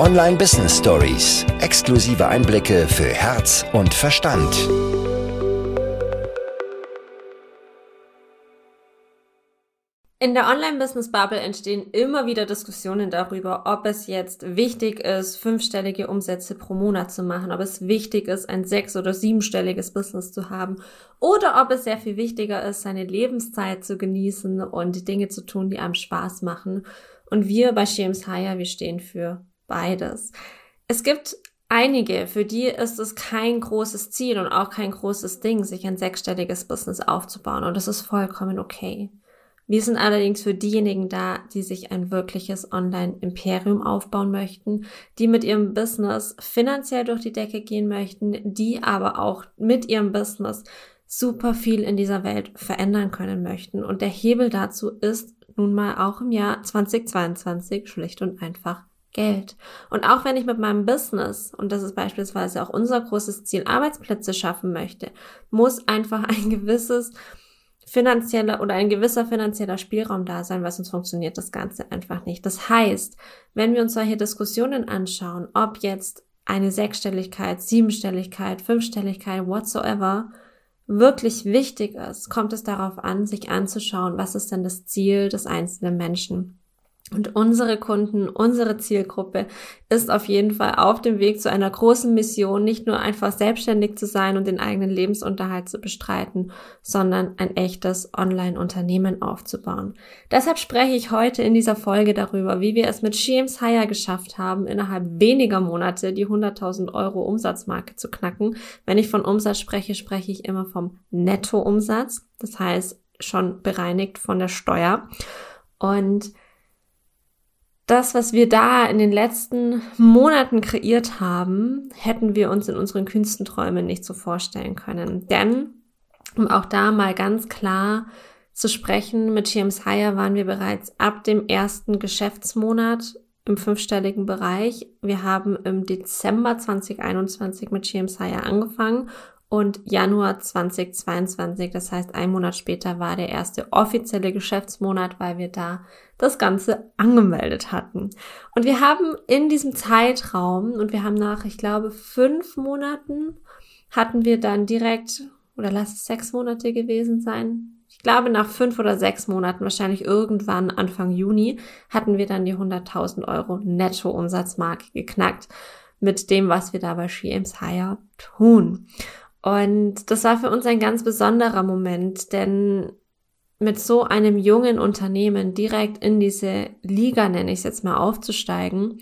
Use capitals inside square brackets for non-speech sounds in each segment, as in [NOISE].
Online Business Stories. Exklusive Einblicke für Herz und Verstand. In der Online-Business-Bubble entstehen immer wieder Diskussionen darüber, ob es jetzt wichtig ist, fünfstellige Umsätze pro Monat zu machen, ob es wichtig ist, ein sechs- oder siebenstelliges Business zu haben oder ob es sehr viel wichtiger ist, seine Lebenszeit zu genießen und Dinge zu tun, die einem Spaß machen. Und wir bei James Hire, wir stehen für beides. Es gibt einige, für die ist es kein großes Ziel und auch kein großes Ding, sich ein sechsstelliges Business aufzubauen. Und das ist vollkommen okay. Wir sind allerdings für diejenigen da, die sich ein wirkliches Online-Imperium aufbauen möchten, die mit ihrem Business finanziell durch die Decke gehen möchten, die aber auch mit ihrem Business super viel in dieser Welt verändern können möchten. Und der Hebel dazu ist nun mal auch im Jahr 2022 schlicht und einfach Geld. Und auch wenn ich mit meinem Business, und das ist beispielsweise auch unser großes Ziel, Arbeitsplätze schaffen möchte, muss einfach [LAUGHS] ein gewisses finanzieller oder ein gewisser finanzieller Spielraum da sein, weil sonst funktioniert das Ganze einfach nicht. Das heißt, wenn wir uns solche Diskussionen anschauen, ob jetzt eine Sechsstelligkeit, Siebenstelligkeit, Fünfstelligkeit, whatsoever, wirklich wichtig ist, kommt es darauf an, sich anzuschauen, was ist denn das Ziel des einzelnen Menschen. Und unsere Kunden, unsere Zielgruppe ist auf jeden Fall auf dem Weg zu einer großen Mission, nicht nur einfach selbstständig zu sein und den eigenen Lebensunterhalt zu bestreiten, sondern ein echtes Online-Unternehmen aufzubauen. Deshalb spreche ich heute in dieser Folge darüber, wie wir es mit Sheems Hire geschafft haben, innerhalb weniger Monate die 100.000 Euro Umsatzmarke zu knacken. Wenn ich von Umsatz spreche, spreche ich immer vom Nettoumsatz. Das heißt, schon bereinigt von der Steuer. Und das, was wir da in den letzten Monaten kreiert haben, hätten wir uns in unseren kühnsten Träumen nicht so vorstellen können. Denn, um auch da mal ganz klar zu sprechen, mit James Hire waren wir bereits ab dem ersten Geschäftsmonat im fünfstelligen Bereich. Wir haben im Dezember 2021 mit James Hire angefangen und Januar 2022, das heißt ein Monat später, war der erste offizielle Geschäftsmonat, weil wir da das Ganze angemeldet hatten. Und wir haben in diesem Zeitraum, und wir haben nach, ich glaube, fünf Monaten, hatten wir dann direkt, oder lass es sechs Monate gewesen sein, ich glaube, nach fünf oder sechs Monaten, wahrscheinlich irgendwann Anfang Juni, hatten wir dann die 100.000 Euro Netto-Umsatzmarke geknackt mit dem, was wir da bei She Aims Higher tun. Und das war für uns ein ganz besonderer Moment, denn mit so einem jungen Unternehmen direkt in diese Liga, nenne ich es jetzt mal, aufzusteigen,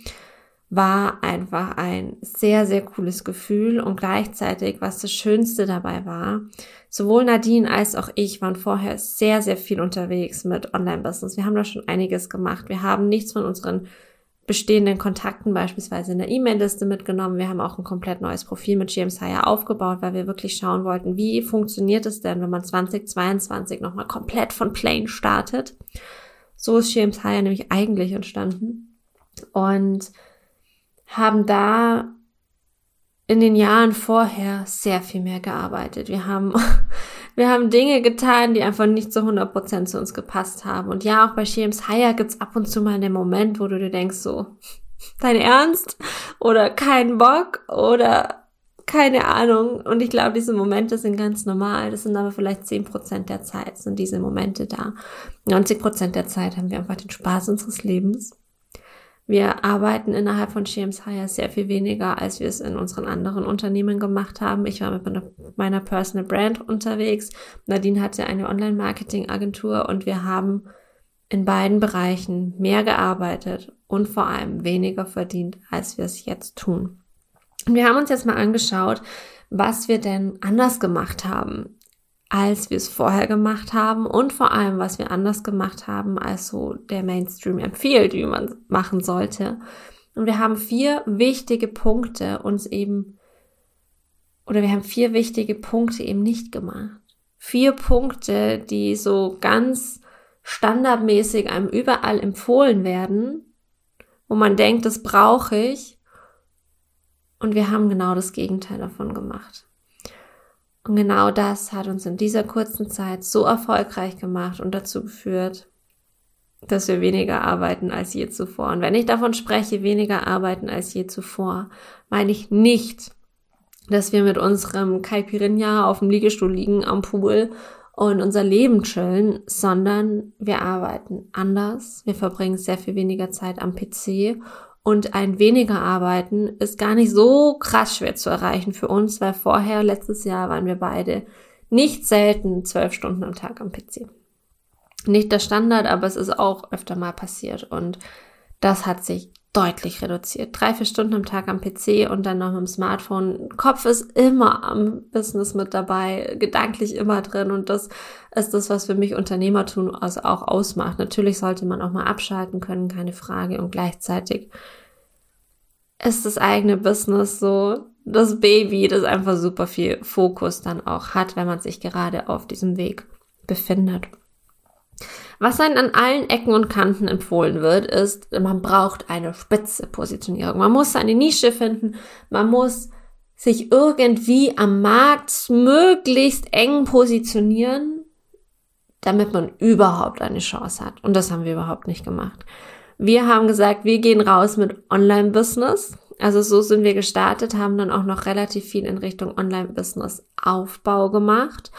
war einfach ein sehr, sehr cooles Gefühl und gleichzeitig, was das Schönste dabei war, sowohl Nadine als auch ich waren vorher sehr, sehr viel unterwegs mit Online-Business. Wir haben da schon einiges gemacht. Wir haben nichts von unseren bestehenden Kontakten beispielsweise in der E-Mail-Liste mitgenommen. Wir haben auch ein komplett neues Profil mit James Hire aufgebaut, weil wir wirklich schauen wollten, wie funktioniert es denn, wenn man 2022 nochmal komplett von Plain startet. So ist James Hire nämlich eigentlich entstanden und haben da in den Jahren vorher sehr viel mehr gearbeitet. Wir haben, wir haben Dinge getan, die einfach nicht zu 100% zu uns gepasst haben. Und ja, auch bei James Hire gibt's ab und zu mal einen Moment, wo du dir denkst so, [LAUGHS] dein Ernst? Oder kein Bock? Oder keine Ahnung. Und ich glaube, diese Momente sind ganz normal. Das sind aber vielleicht 10% der Zeit sind diese Momente da. 90% der Zeit haben wir einfach den Spaß unseres Lebens. Wir arbeiten innerhalb von James Hire sehr viel weniger, als wir es in unseren anderen Unternehmen gemacht haben. Ich war mit meiner Personal Brand unterwegs. Nadine hatte eine Online-Marketing-Agentur und wir haben in beiden Bereichen mehr gearbeitet und vor allem weniger verdient, als wir es jetzt tun. Und wir haben uns jetzt mal angeschaut, was wir denn anders gemacht haben als wir es vorher gemacht haben und vor allem, was wir anders gemacht haben, als so der Mainstream empfiehlt, wie man machen sollte. Und wir haben vier wichtige Punkte uns eben, oder wir haben vier wichtige Punkte eben nicht gemacht. Vier Punkte, die so ganz standardmäßig einem überall empfohlen werden, wo man denkt, das brauche ich. Und wir haben genau das Gegenteil davon gemacht. Und genau das hat uns in dieser kurzen Zeit so erfolgreich gemacht und dazu geführt, dass wir weniger arbeiten als je zuvor. Und wenn ich davon spreche, weniger arbeiten als je zuvor, meine ich nicht, dass wir mit unserem Caipirinha auf dem Liegestuhl liegen am Pool und unser Leben chillen, sondern wir arbeiten anders. Wir verbringen sehr viel weniger Zeit am PC und ein weniger Arbeiten ist gar nicht so krass schwer zu erreichen für uns, weil vorher, letztes Jahr, waren wir beide nicht selten zwölf Stunden am Tag am PC. Nicht der Standard, aber es ist auch öfter mal passiert und das hat sich deutlich reduziert. Drei, vier Stunden am Tag am PC und dann noch mit dem Smartphone. Kopf ist immer am Business mit dabei, gedanklich immer drin und das ist das, was für mich Unternehmertum also auch ausmacht. Natürlich sollte man auch mal abschalten können, keine Frage und gleichzeitig ist das eigene Business so das Baby, das einfach super viel Fokus dann auch hat, wenn man sich gerade auf diesem Weg befindet. Was einem an allen Ecken und Kanten empfohlen wird, ist, man braucht eine spitze Positionierung. Man muss eine Nische finden, man muss sich irgendwie am Markt möglichst eng positionieren, damit man überhaupt eine Chance hat. Und das haben wir überhaupt nicht gemacht. Wir haben gesagt, wir gehen raus mit Online-Business. Also so sind wir gestartet, haben dann auch noch relativ viel in Richtung Online-Business-Aufbau gemacht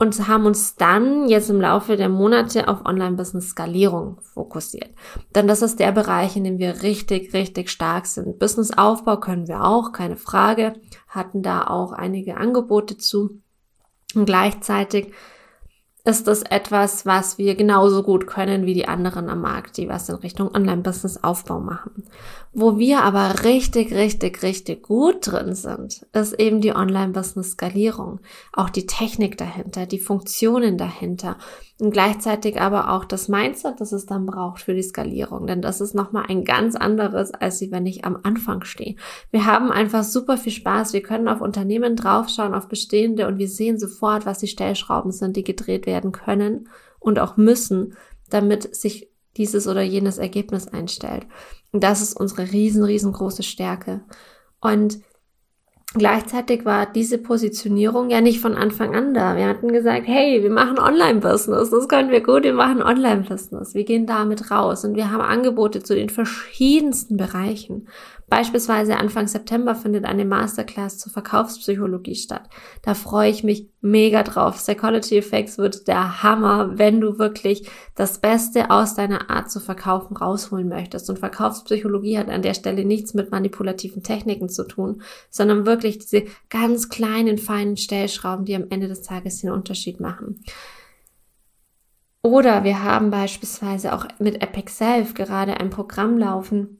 und haben uns dann jetzt im Laufe der Monate auf Online-Business-Skalierung fokussiert. Denn das ist der Bereich, in dem wir richtig, richtig stark sind. Business-Aufbau können wir auch, keine Frage, hatten da auch einige Angebote zu. Und gleichzeitig ist das etwas, was wir genauso gut können wie die anderen am Markt, die was in Richtung Online-Business-Aufbau machen. Wo wir aber richtig, richtig, richtig gut drin sind, ist eben die Online-Business-Skalierung. Auch die Technik dahinter, die Funktionen dahinter und gleichzeitig aber auch das Mindset, das es dann braucht für die Skalierung. Denn das ist nochmal ein ganz anderes, als wenn ich am Anfang stehe. Wir haben einfach super viel Spaß. Wir können auf Unternehmen draufschauen, auf bestehende und wir sehen sofort, was die Stellschrauben sind, die gedreht werden können und auch müssen, damit sich dieses oder jenes Ergebnis einstellt. Und das ist unsere riesen, riesengroße Stärke. Und Gleichzeitig war diese Positionierung ja nicht von Anfang an da. Wir hatten gesagt, hey, wir machen Online-Business, das können wir gut, wir machen Online-Business. Wir gehen damit raus und wir haben Angebote zu den verschiedensten Bereichen. Beispielsweise Anfang September findet eine Masterclass zur Verkaufspsychologie statt. Da freue ich mich mega drauf. Psychology Effects wird der Hammer, wenn du wirklich das Beste aus deiner Art zu verkaufen rausholen möchtest. Und Verkaufspsychologie hat an der Stelle nichts mit manipulativen Techniken zu tun, sondern wirklich diese ganz kleinen, feinen Stellschrauben, die am Ende des Tages den Unterschied machen. Oder wir haben beispielsweise auch mit Epic Self gerade ein Programm laufen,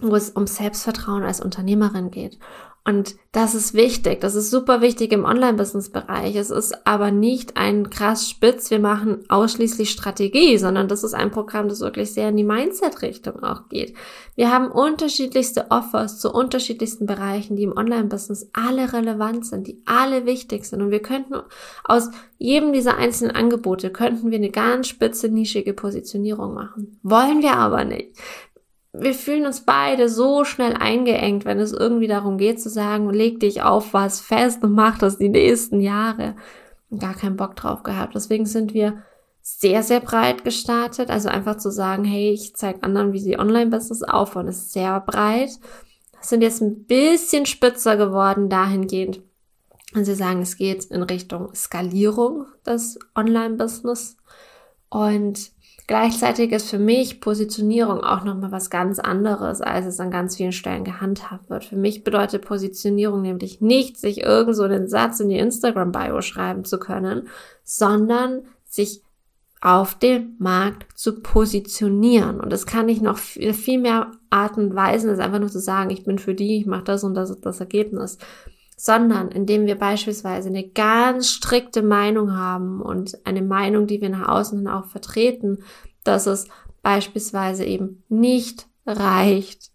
wo es um Selbstvertrauen als Unternehmerin geht. Und das ist wichtig. Das ist super wichtig im Online-Business-Bereich. Es ist aber nicht ein krass spitz, wir machen ausschließlich Strategie, sondern das ist ein Programm, das wirklich sehr in die Mindset-Richtung auch geht. Wir haben unterschiedlichste Offers zu unterschiedlichsten Bereichen, die im Online-Business alle relevant sind, die alle wichtig sind. Und wir könnten aus jedem dieser einzelnen Angebote könnten wir eine ganz spitze, nischige Positionierung machen. Wollen wir aber nicht wir fühlen uns beide so schnell eingeengt, wenn es irgendwie darum geht zu sagen, leg dich auf was fest und mach das die nächsten Jahre. Gar keinen Bock drauf gehabt. Deswegen sind wir sehr, sehr breit gestartet. Also einfach zu sagen, hey, ich zeige anderen, wie sie Online-Business aufbauen, ist sehr breit. Sind jetzt ein bisschen spitzer geworden dahingehend. Und sie sagen, es geht in Richtung Skalierung des Online-Business. Und Gleichzeitig ist für mich Positionierung auch nochmal was ganz anderes, als es an ganz vielen Stellen gehandhabt wird. Für mich bedeutet Positionierung nämlich nicht, sich irgend so einen Satz in die Instagram-Bio schreiben zu können, sondern sich auf dem Markt zu positionieren. Und das kann ich noch viel, mehr Arten Weisen, als einfach nur zu sagen, ich bin für die, ich mache das und das ist das Ergebnis sondern indem wir beispielsweise eine ganz strikte Meinung haben und eine Meinung, die wir nach außen hin auch vertreten, dass es beispielsweise eben nicht reicht,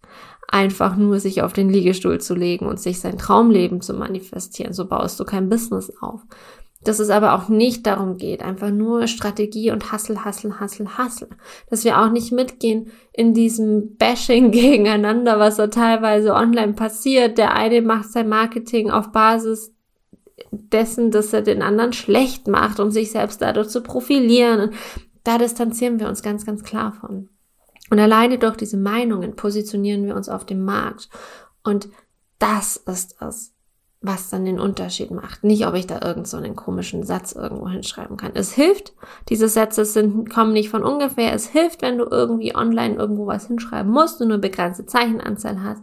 einfach nur sich auf den Liegestuhl zu legen und sich sein Traumleben zu manifestieren. So baust du kein Business auf, dass es aber auch nicht darum geht, einfach nur Strategie und Hassel, Hassel, Hassel, Hassel. Dass wir auch nicht mitgehen in diesem Bashing [LAUGHS] gegeneinander, was da teilweise online passiert. Der eine macht sein Marketing auf Basis dessen, dass er den anderen schlecht macht, um sich selbst dadurch zu profilieren. da distanzieren wir uns ganz, ganz klar von. Und alleine durch diese Meinungen positionieren wir uns auf dem Markt. Und das ist es, was dann den Unterschied macht. Nicht, ob ich da irgend so einen komischen Satz irgendwo hinschreiben kann. Es hilft, diese Sätze sind, kommen nicht von ungefähr. Es hilft, wenn du irgendwie online irgendwo was hinschreiben musst und nur begrenzte Zeichenanzahl hast.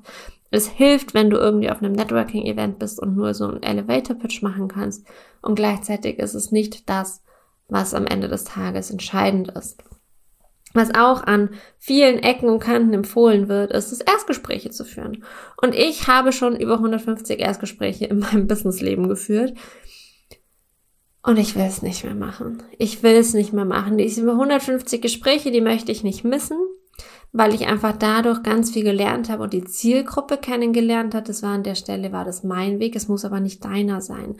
Es hilft, wenn du irgendwie auf einem Networking-Event bist und nur so einen Elevator-Pitch machen kannst. Und gleichzeitig ist es nicht das, was am Ende des Tages entscheidend ist. Was auch an vielen Ecken und Kanten empfohlen wird, ist es, Erstgespräche zu führen. Und ich habe schon über 150 Erstgespräche in [LAUGHS] meinem Businessleben geführt. Und ich will es nicht mehr machen. Ich will es nicht mehr machen. Diese 150 Gespräche, die möchte ich nicht missen weil ich einfach dadurch ganz viel gelernt habe und die Zielgruppe kennengelernt hat. Das war an der Stelle, war das mein Weg. Es muss aber nicht deiner sein.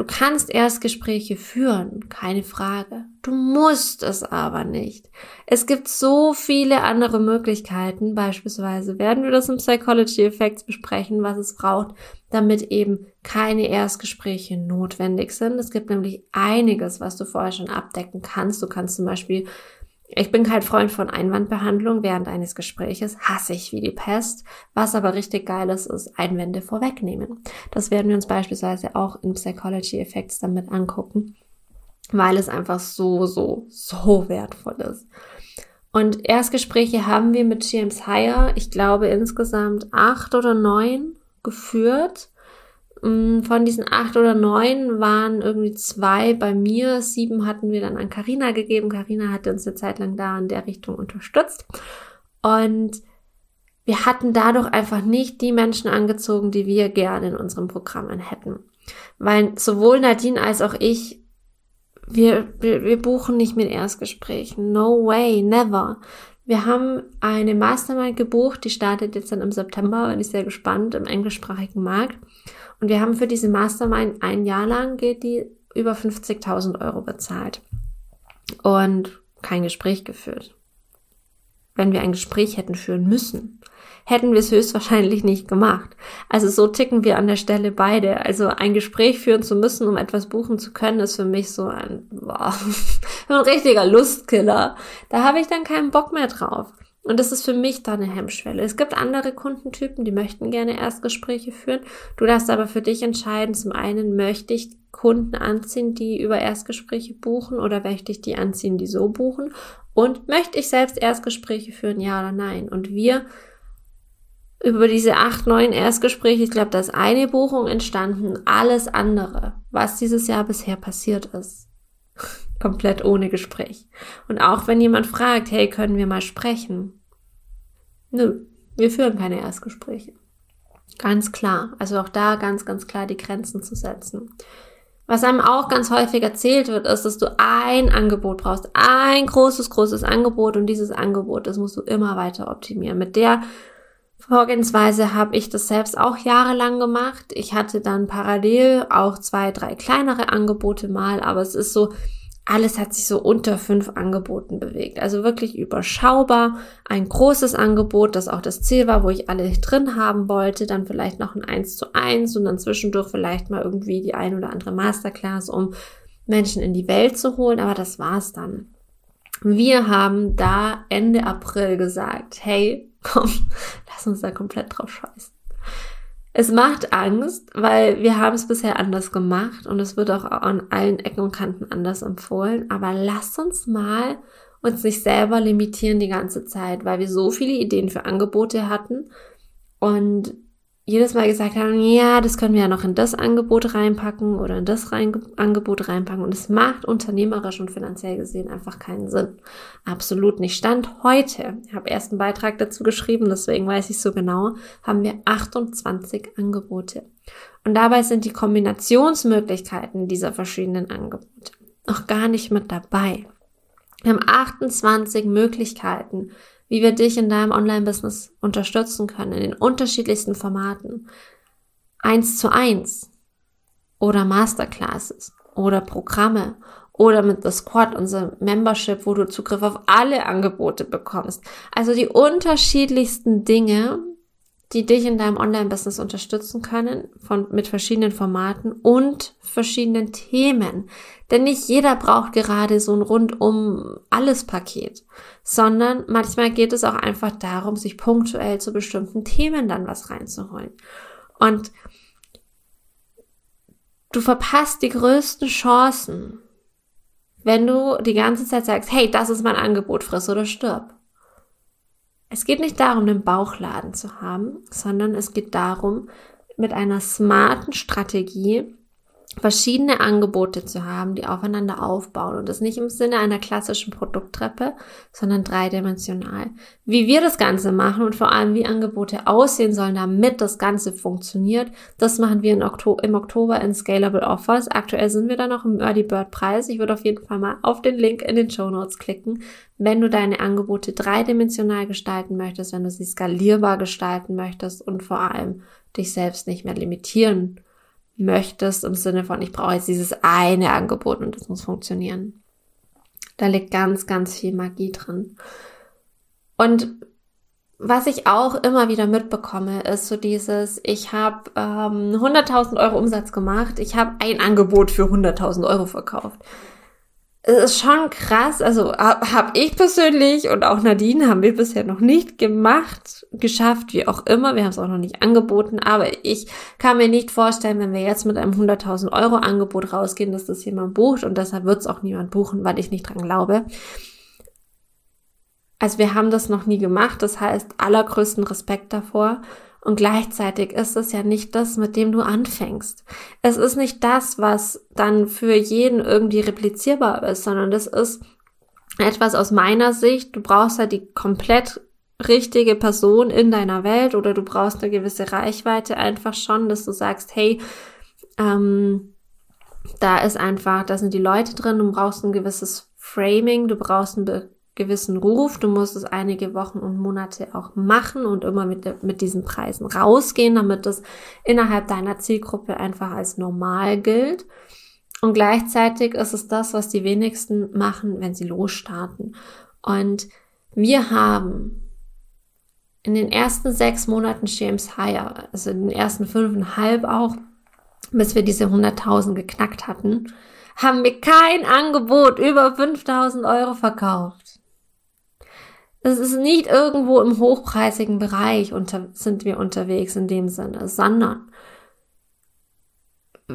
Du kannst erst Gespräche führen, keine Frage. Du musst es aber nicht. Es gibt so viele andere Möglichkeiten. Beispielsweise werden wir das im Psychology Effects besprechen, was es braucht, damit eben keine Erstgespräche notwendig sind. Es gibt nämlich einiges, was du vorher schon abdecken kannst. Du kannst zum Beispiel ich bin kein Freund von Einwandbehandlung während eines Gespräches, hasse ich wie die Pest. Was aber richtig geil ist, ist Einwände vorwegnehmen. Das werden wir uns beispielsweise auch in Psychology Effects damit angucken, weil es einfach so, so, so wertvoll ist. Und Erstgespräche haben wir mit James Heyer, ich glaube insgesamt acht oder neun geführt. Mm, von diesen acht oder neun waren irgendwie zwei bei mir, sieben hatten wir dann an Karina gegeben. Karina hatte uns eine Zeit lang da in der Richtung unterstützt. Und wir hatten dadurch einfach nicht die Menschen angezogen, die wir gerne in unseren Programmen hätten. Weil sowohl Nadine als auch ich, wir, wir, wir buchen nicht mit Erstgesprächen. No way, never. Wir haben eine Mastermind gebucht, die startet jetzt dann im September, bin ich sehr gespannt, im englischsprachigen Markt. Und wir haben für diese Mastermind ein Jahr lang geht die über 50.000 Euro bezahlt und kein Gespräch geführt. Wenn wir ein Gespräch hätten führen müssen, hätten wir es höchstwahrscheinlich nicht gemacht. Also so ticken wir an der Stelle beide. Also ein Gespräch führen zu müssen, um etwas buchen zu können, ist für mich so ein, wow, [LAUGHS] ein richtiger Lustkiller. Da habe ich dann keinen Bock mehr drauf. Und das ist für mich da eine Hemmschwelle. Es gibt andere Kundentypen, die möchten gerne Erstgespräche führen. Du darfst aber für dich entscheiden, zum einen möchte ich Kunden anziehen, die über Erstgespräche buchen oder möchte ich die anziehen, die so buchen? Und möchte ich selbst Erstgespräche führen, ja oder nein? Und wir über diese acht, neun Erstgespräche, ich glaube, da ist eine Buchung entstanden, alles andere, was dieses Jahr bisher passiert ist [LAUGHS] komplett ohne Gespräch. Und auch wenn jemand fragt, hey, können wir mal sprechen? Nö, wir führen keine Erstgespräche. Ganz klar. Also auch da ganz, ganz klar die Grenzen zu setzen. Was einem auch ganz häufig erzählt wird, ist, dass du ein Angebot brauchst. Ein großes, großes Angebot und dieses Angebot, das musst du immer weiter optimieren. Mit der Vorgehensweise habe ich das selbst auch jahrelang gemacht. Ich hatte dann parallel auch zwei, drei kleinere Angebote mal, aber es ist so, alles hat sich so unter fünf Angeboten bewegt. Also wirklich überschaubar. Ein großes Angebot, das auch das Ziel war, wo ich alle drin haben wollte. Dann vielleicht noch ein 1 zu 1 und dann zwischendurch vielleicht mal irgendwie die ein oder andere Masterclass, um Menschen in die Welt zu holen. Aber das war's dann. Wir haben da Ende April gesagt, hey, komm, [LAUGHS] lass uns da komplett drauf scheißen. Es macht Angst, weil wir haben es bisher anders gemacht und es wird auch an allen Ecken und Kanten anders empfohlen. Aber lasst uns mal uns nicht selber limitieren die ganze Zeit, weil wir so viele Ideen für Angebote hatten und jedes Mal gesagt haben, ja, das können wir ja noch in das Angebot reinpacken oder in das rein, Angebot reinpacken. Und es macht unternehmerisch und finanziell gesehen einfach keinen Sinn. Absolut nicht. Stand heute, ich habe erst einen Beitrag dazu geschrieben, deswegen weiß ich so genau, haben wir 28 Angebote. Und dabei sind die Kombinationsmöglichkeiten dieser verschiedenen Angebote noch gar nicht mit dabei. Wir haben 28 Möglichkeiten, wie wir dich in deinem Online-Business unterstützen können, in den unterschiedlichsten Formaten. Eins zu eins oder Masterclasses oder Programme oder mit The Squad, unser Membership, wo du Zugriff auf alle Angebote bekommst. Also die unterschiedlichsten Dinge, die dich in deinem Online-Business unterstützen können, von, mit verschiedenen Formaten und verschiedenen Themen. Denn nicht jeder braucht gerade so ein rundum alles Paket, sondern manchmal geht es auch einfach darum, sich punktuell zu bestimmten Themen dann was reinzuholen. Und du verpasst die größten Chancen, wenn du die ganze Zeit sagst, hey, das ist mein Angebot, friss oder stirb. Es geht nicht darum, einen Bauchladen zu haben, sondern es geht darum, mit einer smarten Strategie verschiedene Angebote zu haben, die aufeinander aufbauen und das nicht im Sinne einer klassischen Produkttreppe, sondern dreidimensional. Wie wir das Ganze machen und vor allem wie Angebote aussehen sollen, damit das Ganze funktioniert, das machen wir Oktober, im Oktober in Scalable Offers. Aktuell sind wir da noch im Early Bird Preis. Ich würde auf jeden Fall mal auf den Link in den Show Notes klicken, wenn du deine Angebote dreidimensional gestalten möchtest, wenn du sie skalierbar gestalten möchtest und vor allem dich selbst nicht mehr limitieren möchtest im Sinne von, ich brauche jetzt dieses eine Angebot und das muss funktionieren. Da liegt ganz, ganz viel Magie drin. Und was ich auch immer wieder mitbekomme, ist so dieses, ich habe ähm, 100.000 Euro Umsatz gemacht, ich habe ein Angebot für 100.000 Euro verkauft es ist schon krass. Also habe ich persönlich und auch Nadine haben wir bisher noch nicht gemacht, geschafft, wie auch immer. Wir haben es auch noch nicht angeboten. Aber ich kann mir nicht vorstellen, wenn wir jetzt mit einem 100.000 Euro Angebot rausgehen, dass das jemand bucht. Und deshalb wird es auch niemand buchen, weil ich nicht dran glaube. Also wir haben das noch nie gemacht. Das heißt, allergrößten Respekt davor. Und gleichzeitig ist es ja nicht das, mit dem du anfängst. Es ist nicht das, was dann für jeden irgendwie replizierbar ist, sondern das ist etwas aus meiner Sicht. Du brauchst halt die komplett richtige Person in deiner Welt oder du brauchst eine gewisse Reichweite einfach schon, dass du sagst, hey, ähm, da ist einfach, da sind die Leute drin, du brauchst ein gewisses Framing, du brauchst ein gewissen Ruf. Du musst es einige Wochen und Monate auch machen und immer mit, mit diesen Preisen rausgehen, damit das innerhalb deiner Zielgruppe einfach als normal gilt. Und gleichzeitig ist es das, was die wenigsten machen, wenn sie losstarten. Und wir haben in den ersten sechs Monaten James Higher, also in den ersten fünfeinhalb auch, bis wir diese 100.000 geknackt hatten, haben wir kein Angebot über 5.000 Euro verkauft. Es ist nicht irgendwo im hochpreisigen Bereich unter, sind wir unterwegs in dem Sinne, sondern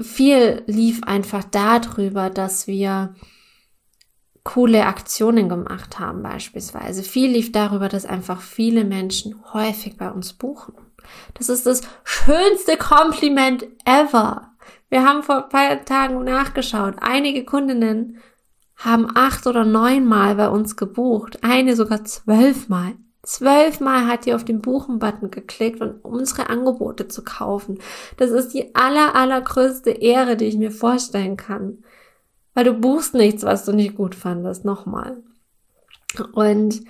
viel lief einfach darüber, dass wir coole Aktionen gemacht haben beispielsweise. Viel lief darüber, dass einfach viele Menschen häufig bei uns buchen. Das ist das schönste Kompliment ever. Wir haben vor ein paar Tagen nachgeschaut. Einige Kundinnen haben acht oder neunmal bei uns gebucht. Eine sogar zwölfmal. Zwölfmal hat die auf den Buchen-Button geklickt, um unsere Angebote zu kaufen. Das ist die aller, allergrößte Ehre, die ich mir vorstellen kann. Weil du buchst nichts, was du nicht gut fandest. Nochmal. Und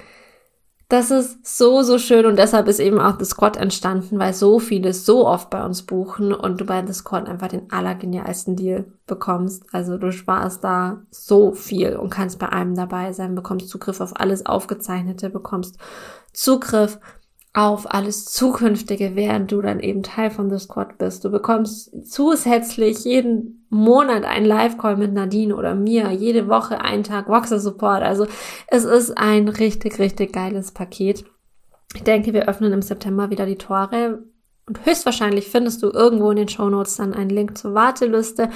das ist so, so schön und deshalb ist eben auch The Squad entstanden, weil so viele so oft bei uns buchen und du bei The Squad einfach den allergenialsten Deal bekommst. Also du sparst da so viel und kannst bei einem dabei sein, bekommst Zugriff auf alles Aufgezeichnete, bekommst Zugriff auf alles Zukünftige, während du dann eben Teil von The Squad bist. Du bekommst zusätzlich jeden Monat einen Live-Call mit Nadine oder mir, jede Woche einen Tag Voxer-Support. Also es ist ein richtig, richtig geiles Paket. Ich denke, wir öffnen im September wieder die Tore. Und höchstwahrscheinlich findest du irgendwo in den Show Notes dann einen Link zur Warteliste.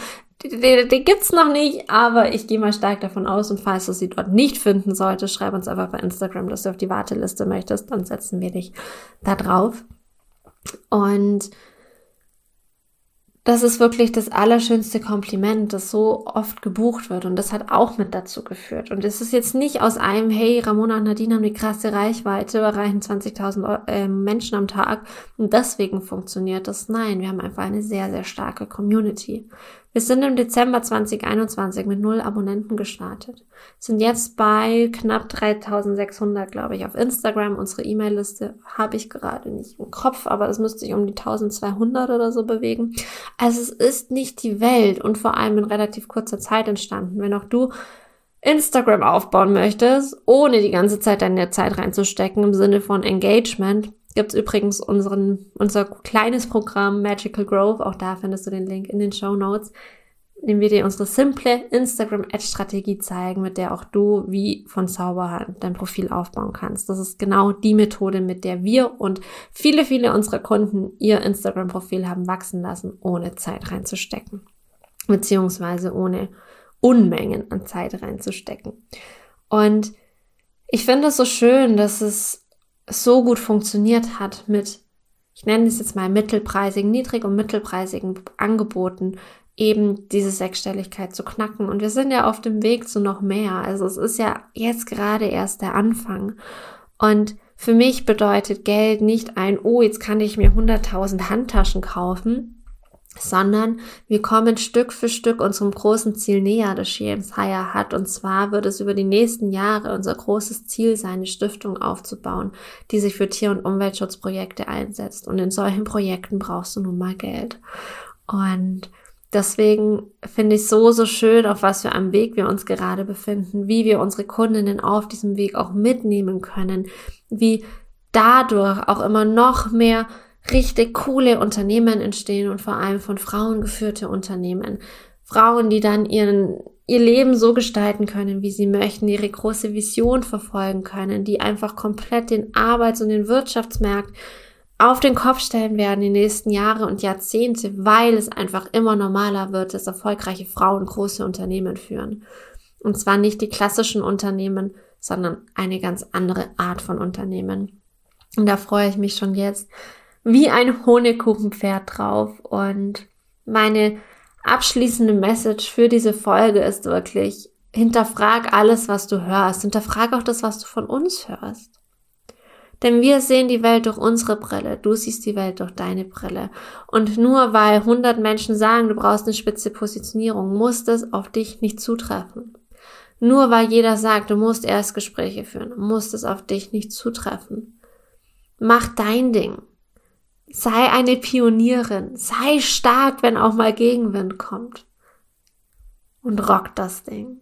Den, den, den gibt's noch nicht, aber ich gehe mal stark davon aus und falls du sie dort nicht finden solltest, schreib uns einfach bei Instagram, dass du auf die Warteliste möchtest, dann setzen wir dich da drauf. Und das ist wirklich das allerschönste Kompliment, das so oft gebucht wird. Und das hat auch mit dazu geführt. Und es ist jetzt nicht aus einem, hey, Ramona und Nadine haben eine krasse Reichweite, erreichen 20.000 äh, Menschen am Tag und deswegen funktioniert das. Nein, wir haben einfach eine sehr, sehr starke Community. Wir sind im Dezember 2021 mit null Abonnenten gestartet. Sind jetzt bei knapp 3600, glaube ich, auf Instagram. Unsere E-Mail-Liste habe ich gerade nicht im Kopf, aber es müsste sich um die 1200 oder so bewegen. Also es ist nicht die Welt und vor allem in relativ kurzer Zeit entstanden. Wenn auch du Instagram aufbauen möchtest, ohne die ganze Zeit deine Zeit reinzustecken im Sinne von Engagement, gibt es übrigens unseren, unser kleines Programm Magical Growth. Auch da findest du den Link in den Show Notes indem wir dir unsere simple Instagram-Ad-Strategie zeigen, mit der auch du wie von Zauberhand dein Profil aufbauen kannst. Das ist genau die Methode, mit der wir und viele, viele unserer Kunden ihr Instagram-Profil haben wachsen lassen, ohne Zeit reinzustecken. Beziehungsweise ohne Unmengen an Zeit reinzustecken. Und ich finde es so schön, dass es so gut funktioniert hat mit, ich nenne es jetzt mal mittelpreisigen, niedrig- und mittelpreisigen Angeboten, eben diese Sechsstelligkeit zu knacken. Und wir sind ja auf dem Weg zu noch mehr. Also es ist ja jetzt gerade erst der Anfang. Und für mich bedeutet Geld nicht ein, oh, jetzt kann ich mir 100.000 Handtaschen kaufen, sondern wir kommen Stück für Stück unserem großen Ziel näher, das James Hire hat. Und zwar wird es über die nächsten Jahre unser großes Ziel sein, eine Stiftung aufzubauen, die sich für Tier- und Umweltschutzprojekte einsetzt. Und in solchen Projekten brauchst du nun mal Geld. Und Deswegen finde ich so, so schön, auf was für einem Weg wir uns gerade befinden, wie wir unsere Kundinnen auf diesem Weg auch mitnehmen können, wie dadurch auch immer noch mehr richtig coole Unternehmen entstehen und vor allem von Frauen geführte Unternehmen. Frauen, die dann ihren, ihr Leben so gestalten können, wie sie möchten, ihre große Vision verfolgen können, die einfach komplett den Arbeits- und den Wirtschaftsmarkt auf den Kopf stellen werden die nächsten Jahre und Jahrzehnte, weil es einfach immer normaler wird, dass erfolgreiche Frauen große Unternehmen führen. Und zwar nicht die klassischen Unternehmen, sondern eine ganz andere Art von Unternehmen. Und da freue ich mich schon jetzt wie ein Honigkuchenpferd drauf. Und meine abschließende Message für diese Folge ist wirklich, hinterfrag alles, was du hörst. Hinterfrag auch das, was du von uns hörst. Denn wir sehen die Welt durch unsere Brille, du siehst die Welt durch deine Brille. Und nur weil 100 Menschen sagen, du brauchst eine spitze Positionierung, muss das auf dich nicht zutreffen. Nur weil jeder sagt, du musst Erstgespräche führen, muss das auf dich nicht zutreffen. Mach dein Ding. Sei eine Pionierin. Sei stark, wenn auch mal Gegenwind kommt. Und rock das Ding.